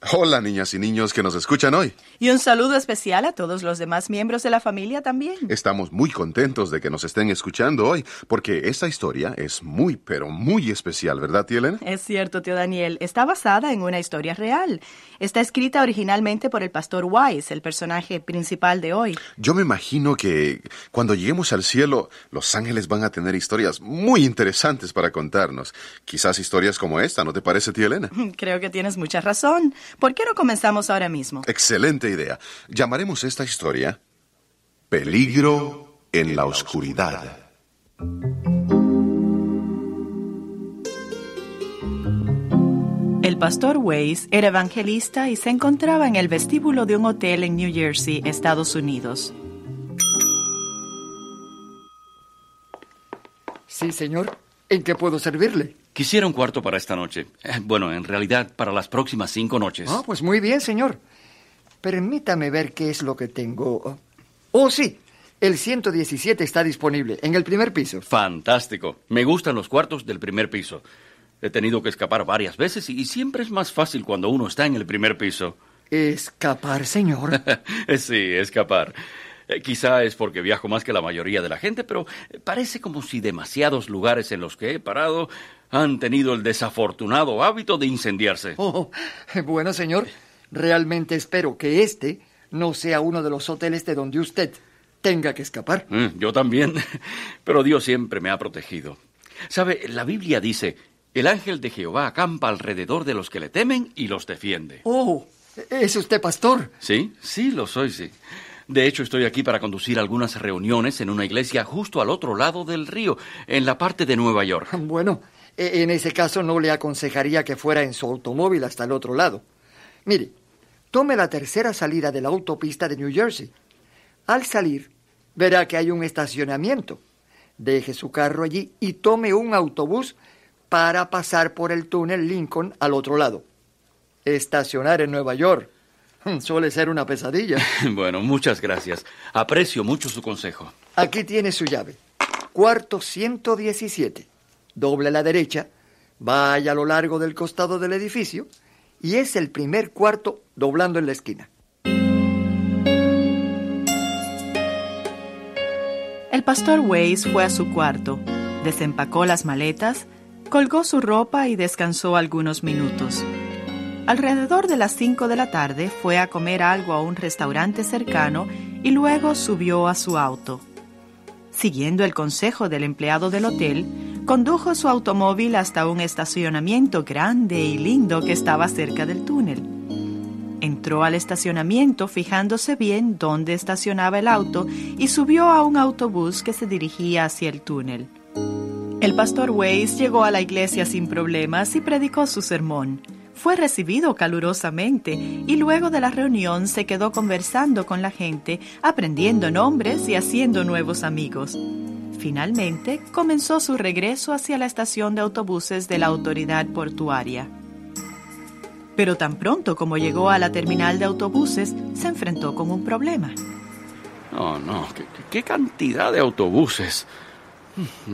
Hola niñas y niños que nos escuchan hoy. Y un saludo especial a todos los demás miembros de la familia también. Estamos muy contentos de que nos estén escuchando hoy, porque esta historia es muy, pero muy especial, ¿verdad, tía Elena? Es cierto, tío Daniel. Está basada en una historia real. Está escrita originalmente por el pastor Wise, el personaje principal de hoy. Yo me imagino que cuando lleguemos al cielo, los ángeles van a tener historias muy interesantes para contarnos. Quizás historias como esta, ¿no te parece, tía Elena? Creo que tienes mucha razón. ¿Por qué no comenzamos ahora mismo? Excelente idea. Llamaremos esta historia Peligro en la oscuridad. El pastor Weiss era evangelista y se encontraba en el vestíbulo de un hotel en New Jersey, Estados Unidos. Sí, señor. ¿En qué puedo servirle? Quisiera un cuarto para esta noche. Eh, Bueno, en realidad, para las próximas cinco noches. Ah, pues muy bien, señor. Permítame ver qué es lo que tengo. Oh, sí. El 117 está disponible, en el primer piso. Fantástico. Me gustan los cuartos del primer piso. He tenido que escapar varias veces y siempre es más fácil cuando uno está en el primer piso. ¿Escapar, señor? sí, escapar. Eh, Quizá es porque viajo más que la mayoría de la gente, pero eh, parece como si demasiados lugares en los que he parado han tenido el desafortunado hábito de incendiarse. Oh, bueno, señor. Realmente espero que este no sea uno de los hoteles de donde usted tenga que escapar. Mm, Yo también, pero Dios siempre me ha protegido. Sabe, la Biblia dice, el ángel de Jehová acampa alrededor de los que le temen y los defiende. Oh, ¿es usted pastor? Sí, sí, lo soy, sí. De hecho, estoy aquí para conducir algunas reuniones en una iglesia justo al otro lado del río, en la parte de Nueva York. Bueno, e- en ese caso no le aconsejaría que fuera en su automóvil hasta el otro lado. Mire, tome la tercera salida de la autopista de New Jersey. Al salir, verá que hay un estacionamiento. Deje su carro allí y tome un autobús para pasar por el túnel Lincoln al otro lado. Estacionar en Nueva York suele ser una pesadilla. Bueno, muchas gracias. Aprecio mucho su consejo. Aquí tiene su llave. Cuarto 117. Doble a la derecha, vaya a lo largo del costado del edificio y es el primer cuarto doblando en la esquina. El pastor Weiss fue a su cuarto, desempacó las maletas, colgó su ropa y descansó algunos minutos. Alrededor de las 5 de la tarde fue a comer algo a un restaurante cercano y luego subió a su auto. Siguiendo el consejo del empleado del hotel, condujo su automóvil hasta un estacionamiento grande y lindo que estaba cerca del túnel. Entró al estacionamiento fijándose bien dónde estacionaba el auto y subió a un autobús que se dirigía hacia el túnel. El pastor Weiss llegó a la iglesia sin problemas y predicó su sermón. Fue recibido calurosamente y luego de la reunión se quedó conversando con la gente, aprendiendo nombres y haciendo nuevos amigos. Finalmente comenzó su regreso hacia la estación de autobuses de la autoridad portuaria. Pero tan pronto como llegó a la terminal de autobuses, se enfrentó con un problema. No, no, ¿qué, qué- cantidad de autobuses?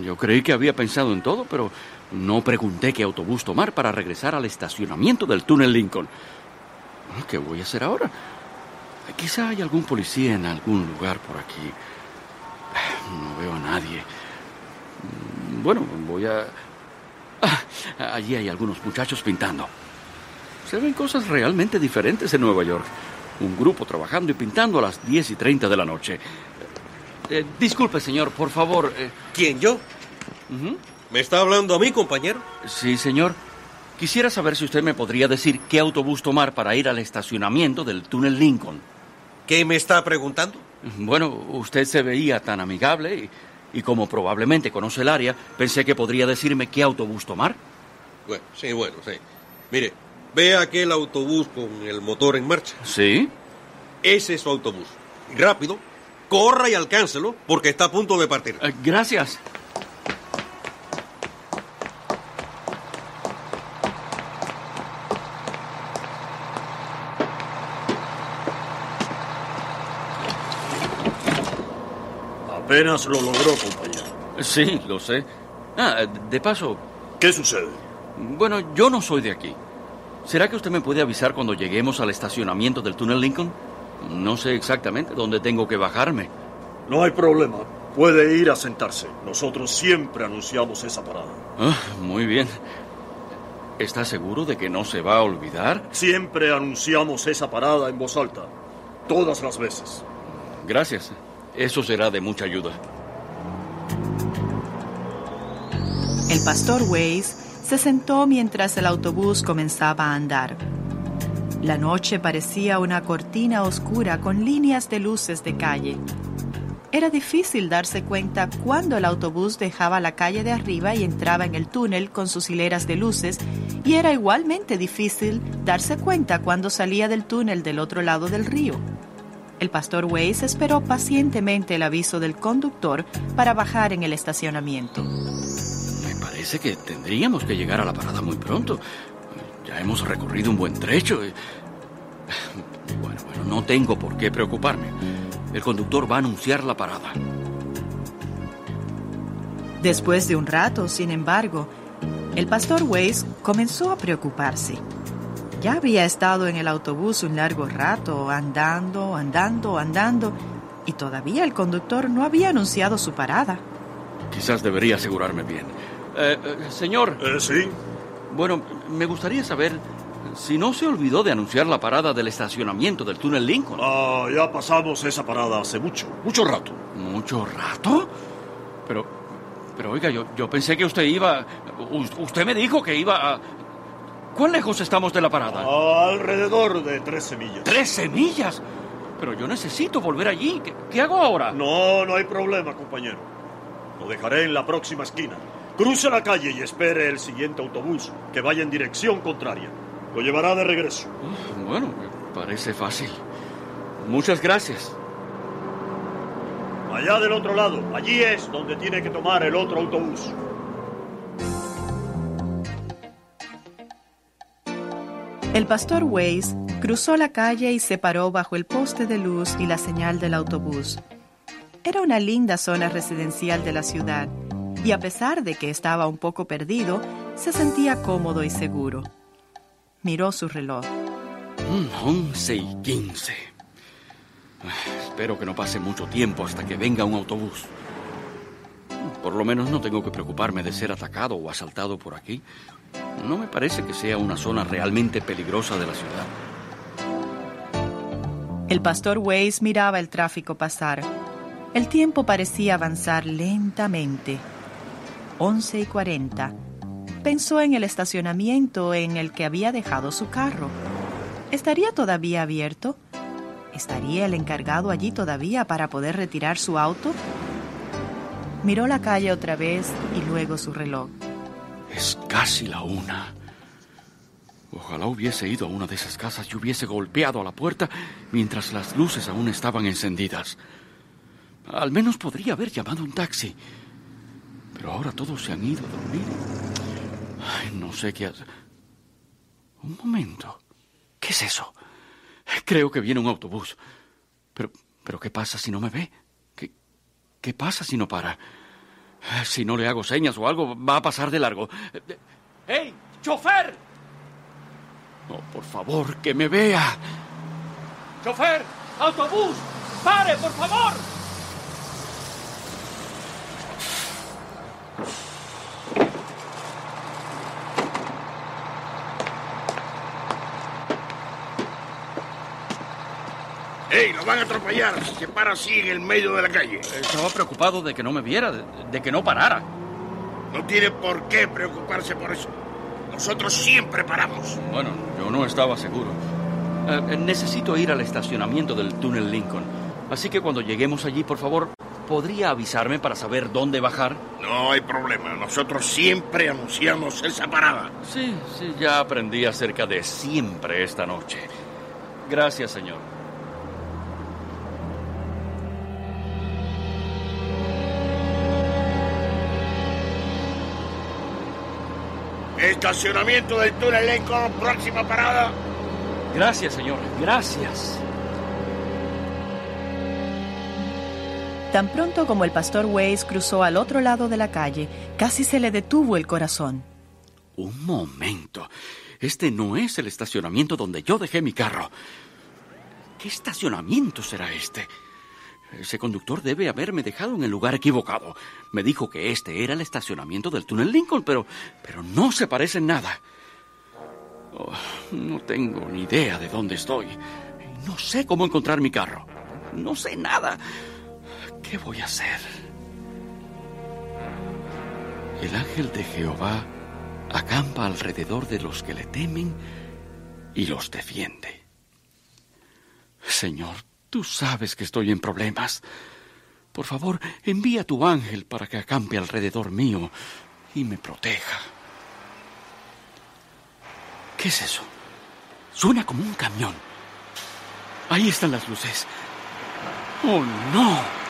Yo creí que había pensado en todo, pero no pregunté qué autobús tomar para regresar al estacionamiento del túnel Lincoln. ¿Qué voy a hacer ahora? Quizá hay algún policía en algún lugar por aquí. No veo a nadie. Bueno, voy a... Ah, allí hay algunos muchachos pintando. Se ven cosas realmente diferentes en Nueva York. Un grupo trabajando y pintando a las 10 y 30 de la noche. Eh, disculpe, señor, por favor. eh, ¿Quién, yo? ¿Me está hablando a mí, compañero? Sí, señor. Quisiera saber si usted me podría decir qué autobús tomar para ir al estacionamiento del túnel Lincoln. ¿Qué me está preguntando? Bueno, usted se veía tan amigable y, y como probablemente conoce el área, pensé que podría decirme qué autobús tomar. Bueno, sí, bueno, sí. Mire, ¿Ve aquel autobús con el motor en marcha? ¿Sí? Ese es su autobús. Rápido, corra y alcáncelo porque está a punto de partir. Eh, gracias. Apenas lo logró, compañero. Sí, lo sé. Ah, de paso, ¿Qué sucede? bueno, yo no soy de aquí. ¿Será que usted me puede avisar cuando lleguemos al estacionamiento del túnel Lincoln? No sé exactamente dónde tengo que bajarme. No hay problema. Puede ir a sentarse. Nosotros siempre anunciamos esa parada. Ah, muy bien. ¿Está seguro de que no se va a olvidar? Siempre anunciamos esa parada en voz alta. Todas las veces. Gracias. Eso será de mucha ayuda. El pastor Weiss se sentó mientras el autobús comenzaba a andar. La noche parecía una cortina oscura con líneas de luces de calle. Era difícil darse cuenta cuando el autobús dejaba la calle de arriba y entraba en el túnel con sus hileras de luces, y era igualmente difícil darse cuenta cuando salía del túnel del otro lado del río. El pastor Weiss esperó pacientemente el aviso del conductor para bajar en el estacionamiento. Me parece que tendríamos que llegar a la parada muy pronto. Ya hemos recorrido un buen trecho. Bueno, bueno, no tengo por qué preocuparme. El conductor va a anunciar la parada. Después de un rato, sin embargo, el pastor Weiss comenzó a preocuparse. Ya había estado en el autobús un largo rato, andando, andando, andando, y todavía el conductor no había anunciado su parada. Quizás debería asegurarme bien. Eh, eh, señor, Eh, sí. bueno, me gustaría saber si no se olvidó de anunciar la parada del estacionamiento del túnel Lincoln. Ah, ya pasamos esa parada hace mucho, mucho rato. ¿Mucho rato? Pero, pero oiga, yo, yo pensé que usted iba... Usted me dijo que iba a... ¿Cuán lejos estamos de la parada? Alrededor de 13 millas. ¡Tres semillas! Pero yo necesito volver allí. ¿Qué, qué hago ahora? No, no hay problema, compañero. Lo dejaré en la próxima esquina. Cruce la calle y espere el siguiente autobús que vaya en dirección contraria. Lo llevará de regreso. Bueno, me parece fácil. Muchas gracias. Allá del otro lado. Allí es donde tiene que tomar el otro autobús. El pastor Weiss cruzó la calle y se paró bajo el poste de luz y la señal del autobús. Era una linda zona residencial de la ciudad y a pesar de que estaba un poco perdido, se sentía cómodo y seguro. Miró su reloj. 11 y 15. Ah, Espero que no pase mucho tiempo hasta que venga un autobús. Por lo menos no tengo que preocuparme de ser atacado o asaltado por aquí. No me parece que sea una zona realmente peligrosa de la ciudad. El pastor Weiss miraba el tráfico pasar. El tiempo parecía avanzar lentamente. 11 y 40. Pensó en el estacionamiento en el que había dejado su carro. ¿Estaría todavía abierto? ¿Estaría el encargado allí todavía para poder retirar su auto? Miró la calle otra vez y luego su reloj. Es casi la una. Ojalá hubiese ido a una de esas casas y hubiese golpeado a la puerta mientras las luces aún estaban encendidas. Al menos podría haber llamado un taxi. Pero ahora todos se han ido a dormir. Ay, no sé qué hacer. Un momento. ¿Qué es eso? Creo que viene un autobús. Pero, pero ¿qué pasa si no me ve? ¿Qué, qué pasa si no para? Si no le hago señas o algo, va a pasar de largo. ¡Hey, chofer! No, por favor, que me vea. ¡Chofer! ¡Autobús! ¡Pare, por favor! ¡Ey, lo van a atropellar! Si se para así en el medio de la calle. Estaba preocupado de que no me viera, de, de que no parara. No tiene por qué preocuparse por eso. Nosotros siempre paramos. Bueno, yo no estaba seguro. Eh, necesito ir al estacionamiento del túnel Lincoln. Así que cuando lleguemos allí, por favor, ¿podría avisarme para saber dónde bajar? No hay problema. Nosotros siempre anunciamos esa parada. Sí, sí, ya aprendí acerca de siempre esta noche. Gracias, señor. Estacionamiento del túnel Lincoln, próxima parada. Gracias, señor. Gracias. Tan pronto como el pastor Weiss cruzó al otro lado de la calle, casi se le detuvo el corazón. Un momento. Este no es el estacionamiento donde yo dejé mi carro. ¿Qué estacionamiento será este? Ese conductor debe haberme dejado en el lugar equivocado. Me dijo que este era el estacionamiento del túnel Lincoln, pero, pero no se parece en nada. Oh, no tengo ni idea de dónde estoy. No sé cómo encontrar mi carro. No sé nada. ¿Qué voy a hacer? El ángel de Jehová acampa alrededor de los que le temen y los defiende. Señor, tú sabes que estoy en problemas. Por favor, envía a tu ángel para que acampe alrededor mío y me proteja. ¿Qué es eso? Suena como un camión. Ahí están las luces. ¡Oh, no!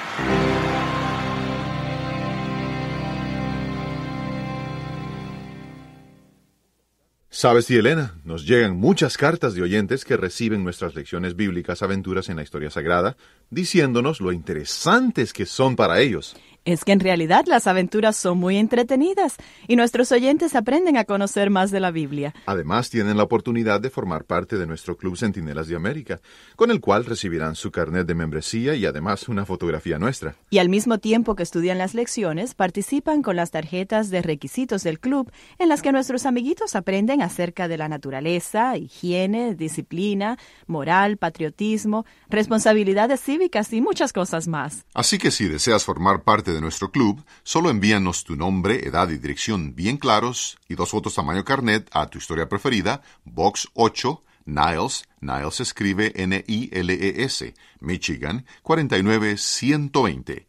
Sabes, y Elena, nos llegan muchas cartas de oyentes que reciben nuestras lecciones bíblicas aventuras en la historia sagrada, diciéndonos lo interesantes que son para ellos. Es que en realidad las aventuras son muy entretenidas y nuestros oyentes aprenden a conocer más de la Biblia. Además, tienen la oportunidad de formar parte de nuestro Club Centinelas de América, con el cual recibirán su carnet de membresía y además una fotografía nuestra. Y al mismo tiempo que estudian las lecciones, participan con las tarjetas de requisitos del club, en las que nuestros amiguitos aprenden acerca de la naturaleza, higiene, disciplina, moral, patriotismo, responsabilidades cívicas y muchas cosas más. Así que si deseas formar parte de nuestro club, solo envíanos tu nombre, edad y dirección bien claros y dos fotos tamaño carnet a tu historia preferida, Box 8, Niles, Niles escribe N-I-L-E-S, Michigan 49120.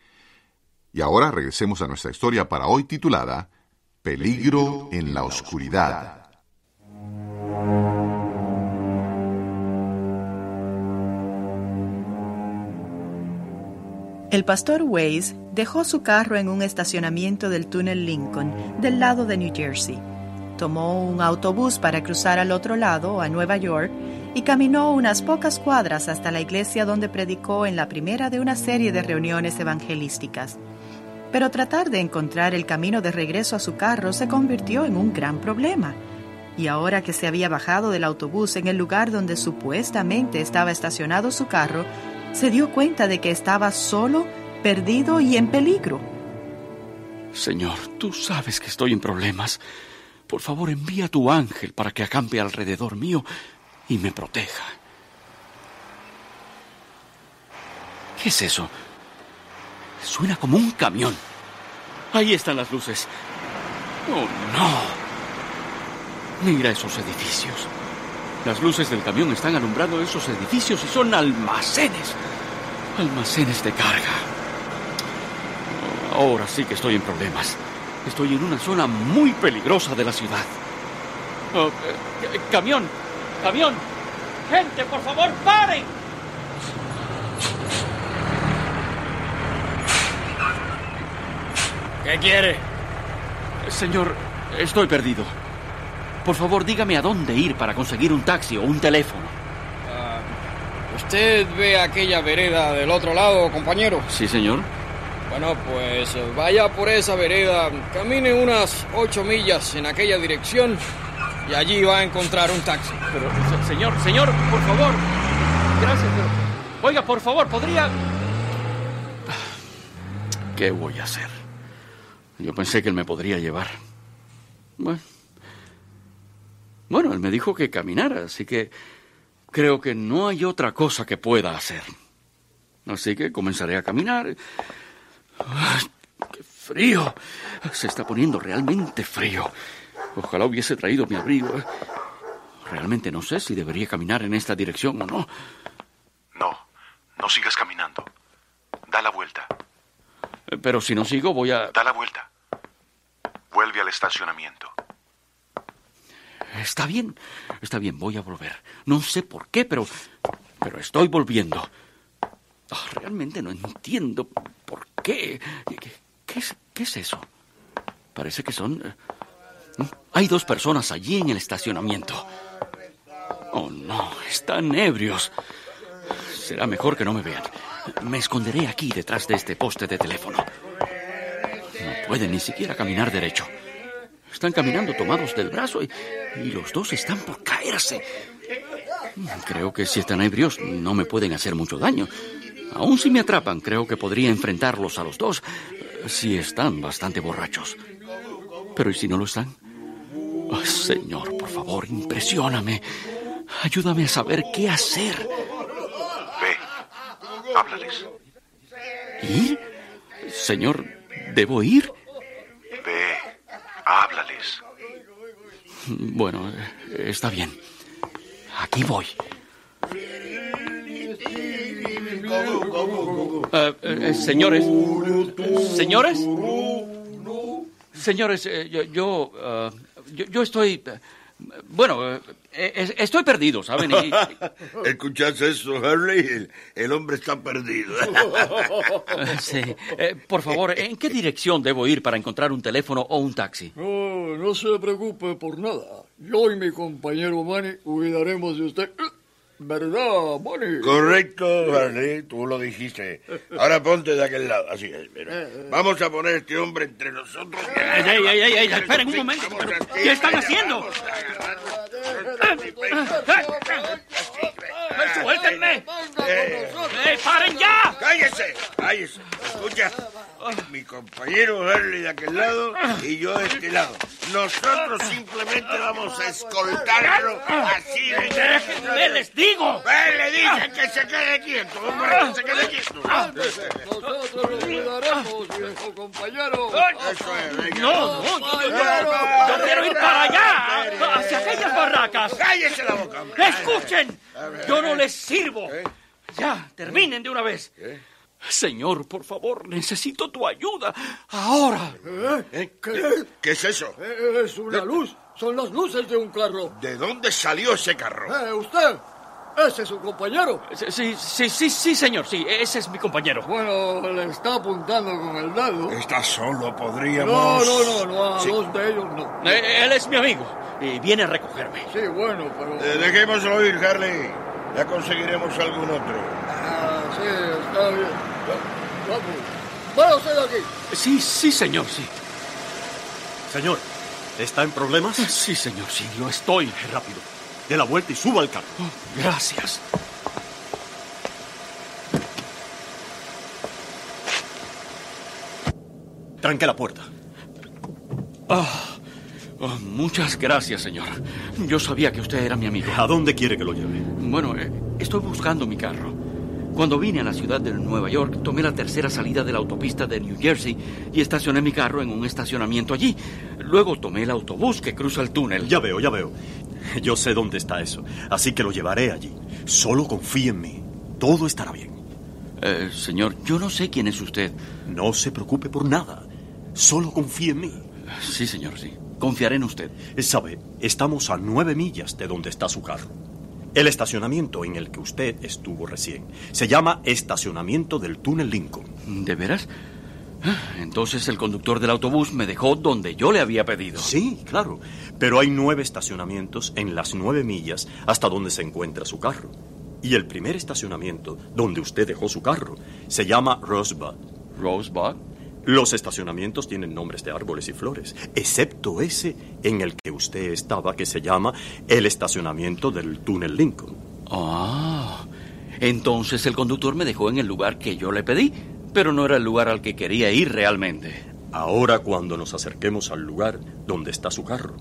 Y ahora regresemos a nuestra historia para hoy titulada Peligro en la oscuridad. El pastor Weiss dejó su carro en un estacionamiento del túnel Lincoln, del lado de New Jersey. Tomó un autobús para cruzar al otro lado, a Nueva York, y caminó unas pocas cuadras hasta la iglesia donde predicó en la primera de una serie de reuniones evangelísticas. Pero tratar de encontrar el camino de regreso a su carro se convirtió en un gran problema. Y ahora que se había bajado del autobús en el lugar donde supuestamente estaba estacionado su carro, se dio cuenta de que estaba solo, perdido y en peligro. Señor, tú sabes que estoy en problemas. Por favor, envía a tu ángel para que acampe alrededor mío y me proteja. ¿Qué es eso? Suena como un camión. Ahí están las luces. Oh, no. Mira esos edificios. Las luces del camión están alumbrando esos edificios y son almacenes. Almacenes de carga. Ahora sí que estoy en problemas. Estoy en una zona muy peligrosa de la ciudad. Oh, eh, camión, camión. Gente, por favor, paren. ¿Qué quiere? Señor, estoy perdido. Por favor, dígame a dónde ir para conseguir un taxi o un teléfono. Ah, ¿Usted ve aquella vereda del otro lado, compañero? Sí, señor. Bueno, pues vaya por esa vereda, camine unas ocho millas en aquella dirección y allí va a encontrar un taxi. Pero, señor, señor, por favor. Gracias, pero... Oiga, por favor, ¿podría...? ¿Qué voy a hacer? Yo pensé que él me podría llevar. Bueno, bueno, él me dijo que caminara, así que creo que no hay otra cosa que pueda hacer. Así que comenzaré a caminar. ¡Qué frío! Se está poniendo realmente frío. Ojalá hubiese traído mi abrigo. Realmente no sé si debería caminar en esta dirección o no. No, no sigas caminando. Da la vuelta. Pero si no sigo, voy a... Da la vuelta. Vuelve al estacionamiento. Está bien, está bien, voy a volver. No sé por qué, pero... Pero estoy volviendo. Ah, realmente no entiendo por qué. ¿Qué, es, eso? Parece que son... eh, Hay dos personas allí en el estacionamiento. Oh, no, están ebrios. Será mejor que no me vean. Me esconderé aquí detrás de este poste de teléfono. No pueden ni siquiera caminar derecho. Están caminando tomados del brazo y, y los dos están por caerse. Creo que si están ebrios no me pueden hacer mucho daño. Aún si me atrapan, creo que podría enfrentarlos a los dos eh, si están bastante borrachos. Pero ¿y si no lo están? Ay, señor, por favor, impresióname. Ayúdame a saber qué hacer. Ve. Háblales. ¿Ir? Señor, ¿debo ir? Ve. Háblales. Bueno, eh, está bien. Aquí voy. Eh, eh, señores. Señores. Señores, eh, yo, yo, yo, yo estoy... Bueno, estoy perdido, ¿saben? Y- ¿Escuchas eso, Harley? El, el hombre está perdido. Sí. Eh, por favor, ¿en qué dirección debo ir para encontrar un teléfono o un taxi? No, no se preocupe por nada. Yo y mi compañero Manny cuidaremos de usted. ¿Verdad, Manny? Correcto, Harley, tú lo dijiste. Ahora ponte de aquel lado, así es. mira. Vamos a poner a este hombre entre nosotros. ¡Ey, ey, ey, ey, esperen un momento! ¿Qué están haciendo? ¡Suéltenme! Eh, ¡Eh, paren ya! ¡Cállese! ¡Cállese! Escucha, mi compañero Harley de aquel lado y yo de este lado. Nosotros simplemente vamos a escoltarlo así de ¡Déjenme, les digo! ¡Eh, le dije que se quede quieto, hombre! ¡Que se quede quieto! Nosotros lo cuidaremos, viejo compañero. Eso es, venga. ¡No, no! Yo, yo- yo quiero ir para allá! ¡Hacia aquellas barracas! ¡Cállese la boca, hombre! ¡Escuchen! Yo no les sirvo. Ya, terminen de una vez. Señor, por favor, necesito tu ayuda. Ahora. ¿Eh? ¿Qué es eso? Eh, Es una luz. Son las luces de un carro. ¿De dónde salió ese carro? Eh, ¿Usted? ¿Ese es su compañero? Sí, sí, sí, sí, señor, sí, ese es mi compañero. Bueno, le está apuntando con el dedo. Está solo, No, podríamos... no, no, no, a Sí. dos de ellos no. Eh, él es mi amigo y viene a recogerme. Sí, bueno, pero... Eh, dejémoslo ir, Harley. Ya conseguiremos algún otro. Ah, sí, está bien. Vamos. Váyase de aquí. Sí, sí, señor, sí. Señor, ¿está en problemas? Sí, señor, sí, lo estoy. Rápido. Dé la vuelta y suba al carro. Gracias. Tranque la puerta. Ah, oh, muchas gracias, señor. Yo sabía que usted era mi amigo. ¿A dónde quiere que lo lleve? Bueno, eh, estoy buscando mi carro. Cuando vine a la ciudad de Nueva York, tomé la tercera salida de la autopista de New Jersey y estacioné mi carro en un estacionamiento allí. Luego tomé el autobús que cruza el túnel. Ya veo, ya veo. Yo sé dónde está eso, así que lo llevaré allí. Solo confíe en mí. Todo estará bien. Eh, señor, yo no sé quién es usted. No se preocupe por nada. Solo confíe en mí. Sí, señor, sí. Confiaré en usted. Sabe, estamos a nueve millas de donde está su carro. El estacionamiento en el que usted estuvo recién se llama Estacionamiento del Túnel Lincoln. ¿De veras? Entonces el conductor del autobús me dejó donde yo le había pedido. Sí, claro. Pero hay nueve estacionamientos en las nueve millas hasta donde se encuentra su carro. Y el primer estacionamiento donde usted dejó su carro se llama Rosebud. Rosebud. Los estacionamientos tienen nombres de árboles y flores, excepto ese en el que usted estaba, que se llama el estacionamiento del túnel Lincoln. Ah, entonces el conductor me dejó en el lugar que yo le pedí, pero no era el lugar al que quería ir realmente. Ahora, cuando nos acerquemos al lugar donde está su carro,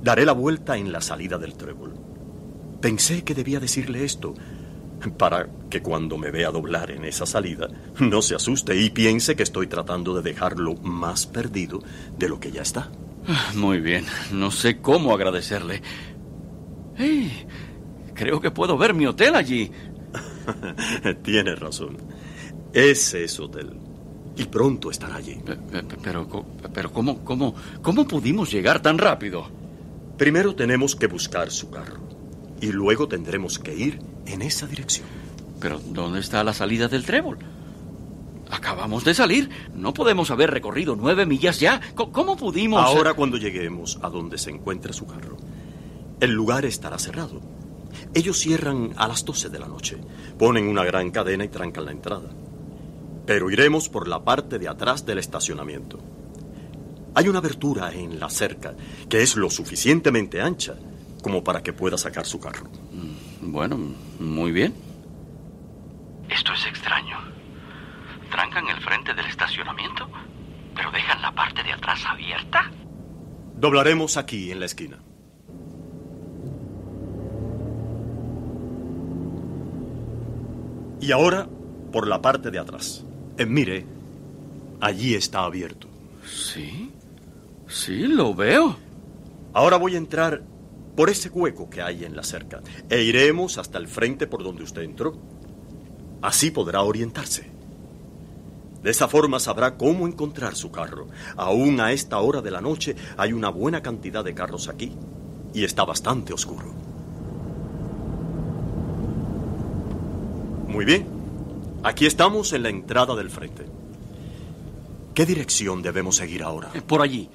daré la vuelta en la salida del trébol. Pensé que debía decirle esto para que cuando me vea doblar en esa salida no se asuste y piense que estoy tratando de dejarlo más perdido de lo que ya está. Ah, Muy bien, no sé cómo agradecerle. ¡Hey! Creo que puedo ver mi hotel allí. Tiene razón. Ese es hotel. Y pronto estará allí. Pero, pero, ¿cómo, cómo, ¿cómo pudimos llegar tan rápido? Primero tenemos que buscar su carro. Y luego tendremos que ir en esa dirección. Pero, ¿dónde está la salida del trébol? Acabamos de salir. No podemos haber recorrido nueve millas ya. ¿Cómo pudimos...? Ahora cuando lleguemos a donde se encuentra su carro, el lugar estará cerrado. Ellos cierran a las doce de la noche, ponen una gran cadena y trancan la entrada. Pero iremos por la parte de atrás del estacionamiento. Hay una abertura en la cerca que es lo suficientemente ancha como para que pueda sacar su carro. Mm, bueno, muy bien. Esto es extraño. Trancan el frente del estacionamiento, pero dejan la parte de atrás abierta. Doblaremos aquí en la esquina. Y ahora por la parte de atrás. Eh, mire, allí está abierto. Sí, sí, lo veo. Ahora voy a entrar por ese hueco que hay en la cerca e iremos hasta el frente por donde usted entró. Así podrá orientarse. De esa forma sabrá cómo encontrar su carro. Aún a esta hora de la noche hay una buena cantidad de carros aquí y está bastante oscuro. Muy bien. Aquí estamos en la entrada del frente. ¿Qué dirección debemos seguir ahora? Eh, por allí.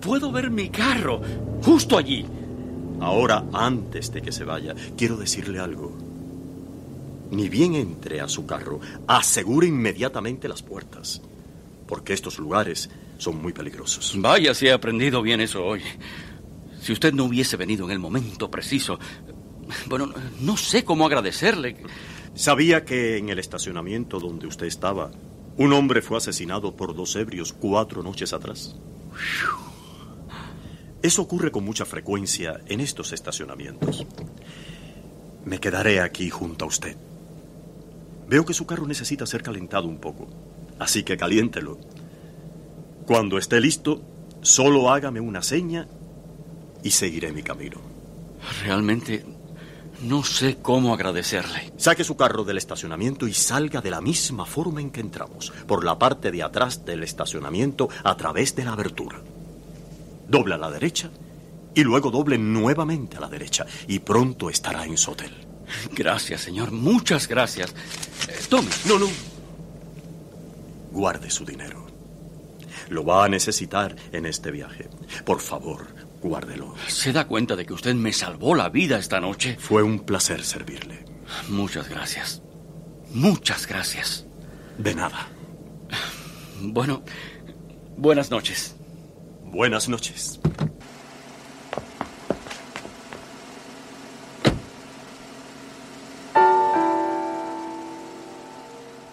Puedo ver mi carro, justo allí. Ahora, antes de que se vaya, quiero decirle algo. Ni bien entre a su carro, asegure inmediatamente las puertas, porque estos lugares son muy peligrosos. Vaya si he aprendido bien eso hoy. Si usted no hubiese venido en el momento preciso, bueno, no sé cómo agradecerle. ¿Sabía que en el estacionamiento donde usted estaba, un hombre fue asesinado por dos ebrios cuatro noches atrás? Eso ocurre con mucha frecuencia en estos estacionamientos. Me quedaré aquí junto a usted. Veo que su carro necesita ser calentado un poco, así que caliéntelo. Cuando esté listo, solo hágame una seña y seguiré mi camino. Realmente no sé cómo agradecerle. Saque su carro del estacionamiento y salga de la misma forma en que entramos, por la parte de atrás del estacionamiento a través de la abertura. Doble a la derecha y luego doble nuevamente a la derecha y pronto estará en su hotel. Gracias, señor. Muchas gracias. Eh, tome. No, no. Guarde su dinero. Lo va a necesitar en este viaje. Por favor, Guárdelo. ¿Se da cuenta de que usted me salvó la vida esta noche? Fue un placer servirle. Muchas gracias. Muchas gracias. De nada. Bueno, buenas noches. Buenas noches.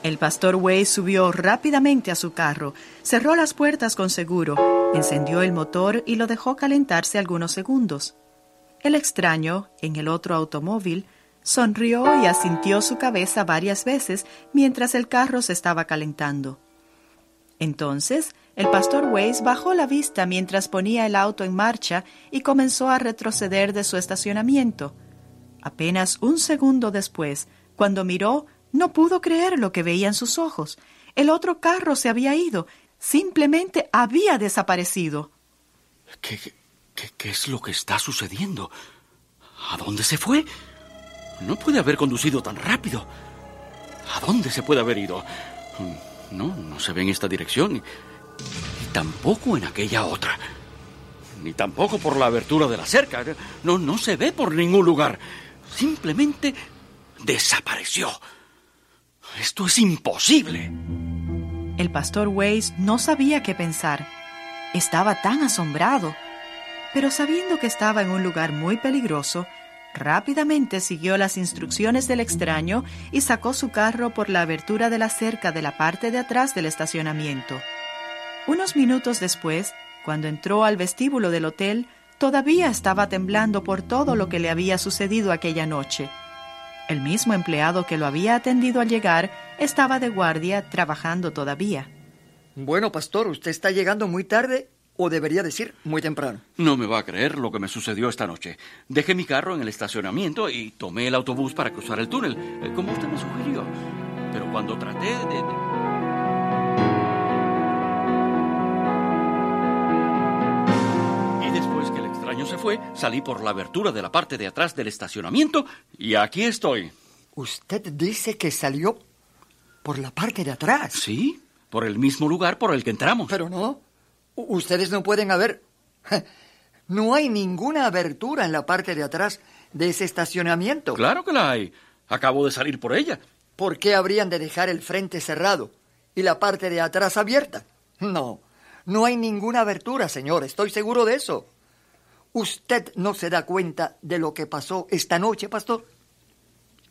El pastor Way subió rápidamente a su carro, cerró las puertas con seguro, encendió el motor y lo dejó calentarse algunos segundos. El extraño, en el otro automóvil, sonrió y asintió su cabeza varias veces mientras el carro se estaba calentando. Entonces, el pastor Weiss bajó la vista mientras ponía el auto en marcha y comenzó a retroceder de su estacionamiento. Apenas un segundo después, cuando miró, no pudo creer lo que veía en sus ojos. El otro carro se había ido, simplemente había desaparecido. ¿Qué, qué, es lo que está sucediendo? ¿A dónde se fue? No puede haber conducido tan rápido. ¿A dónde se puede haber ido? No, no se ve en esta dirección. Y, tampoco en aquella otra. Ni tampoco por la abertura de la cerca. No, no se ve por ningún lugar. Simplemente desapareció. Esto es imposible. El pastor Weiss no sabía qué pensar. Estaba tan asombrado. Pero sabiendo que estaba en un lugar muy peligroso, rápidamente siguió las instrucciones del extraño y sacó su carro por la abertura de la cerca de la parte de atrás del estacionamiento. Unos minutos después, cuando entró al vestíbulo del hotel, todavía estaba temblando por todo lo que le había sucedido aquella noche. El mismo empleado que lo había atendido al llegar estaba de guardia trabajando todavía. Bueno, pastor, usted está llegando muy tarde o debería decir muy temprano. No me va a creer lo que me sucedió esta noche. Dejé mi carro en el estacionamiento y tomé el autobús para cruzar el túnel, eh, como usted me sugirió. Pero cuando traté de... y después que el extraño se fue, salí por la abertura de la parte de atrás del estacionamiento y aquí estoy. Usted dice que salió por la parte de atrás? Sí, por el mismo lugar por el que entramos. Pero no. Ustedes no pueden haber... No hay ninguna abertura en la parte de atrás de ese estacionamiento. Claro que la hay. Acabo de salir por ella. ¿Por qué habrían de dejar el frente cerrado y la parte de atrás abierta? No, no hay ninguna abertura, señor. Estoy seguro de eso. ¿Usted no se da cuenta de lo que pasó esta noche, pastor?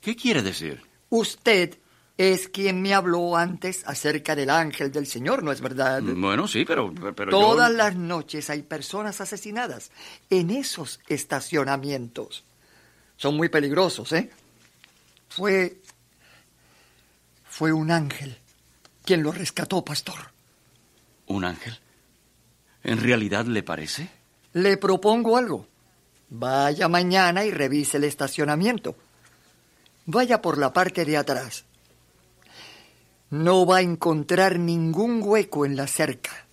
¿Qué quiere decir? Usted es quien me habló antes acerca del ángel del Señor, ¿no es verdad? Bueno, sí, pero... pero Todas las noches hay personas asesinadas en esos estacionamientos. Son muy peligrosos, ¿eh? Fue... Fue un ángel quien lo rescató, pastor. ¿Un ángel? ¿En realidad le parece? Le propongo algo. Vaya mañana y revise el estacionamiento. Vaya por la parte de atrás no va a encontrar ningún hueco en la cerca.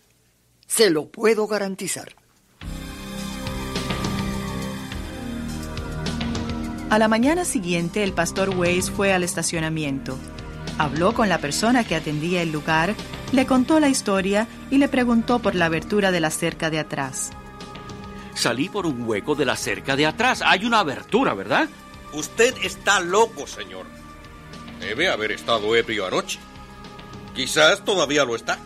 Se lo puedo garantizar. A la mañana siguiente, el pastor Weiss fue al estacionamiento. Habló con la persona que atendía el lugar, le contó la historia y le preguntó por la abertura de la cerca de atrás. Salí por un hueco de la cerca de atrás. Hay una abertura, ¿verdad? Usted está loco, señor. Debe haber estado ebrio anoche. Quizás todavía lo está.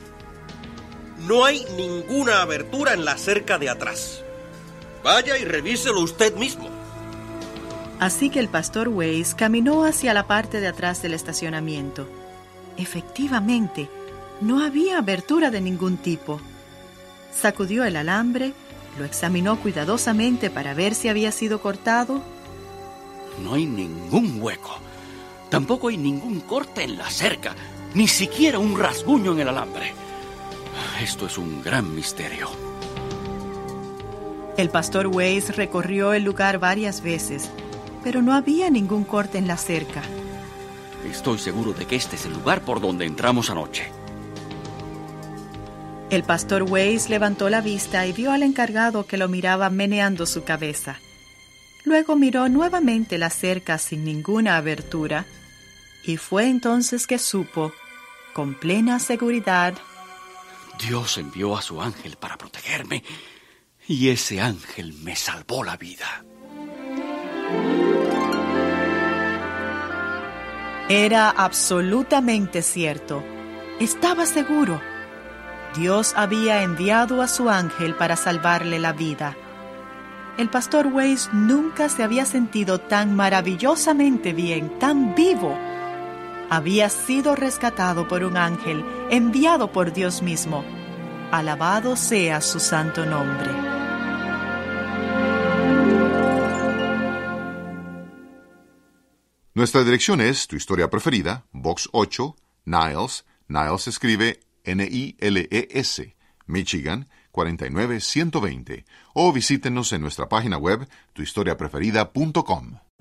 No hay ninguna abertura en la cerca de atrás. Vaya y revíselo usted mismo. Así que el pastor Weiss caminó hacia la parte de atrás del estacionamiento. Efectivamente, no había abertura de ningún tipo. Sacudió el alambre, lo examinó cuidadosamente para ver si había sido cortado. No hay ningún hueco. Tampoco hay ningún corte en la cerca. Ni siquiera un rasguño en el alambre. Esto es un gran misterio. El pastor Weiss recorrió el lugar varias veces, pero no había ningún corte en la cerca. Estoy seguro de que este es el lugar por donde entramos anoche. El pastor Weiss levantó la vista y vio al encargado que lo miraba meneando su cabeza. Luego miró nuevamente la cerca sin ninguna abertura y fue entonces que supo con plena seguridad. Dios envió a su ángel para protegerme y ese ángel me salvó la vida. Era absolutamente cierto. Estaba seguro. Dios había enviado a su ángel para salvarle la vida. El pastor Weiss nunca se había sentido tan maravillosamente bien, tan vivo había sido rescatado por un ángel enviado por Dios mismo. Alabado sea su santo nombre. Nuestra dirección es Tu Historia Preferida, Box 8, Niles. Niles escribe N-I-L-E-S, Michigan 49120. O visítenos en nuestra página web tuhistoriapreferida.com.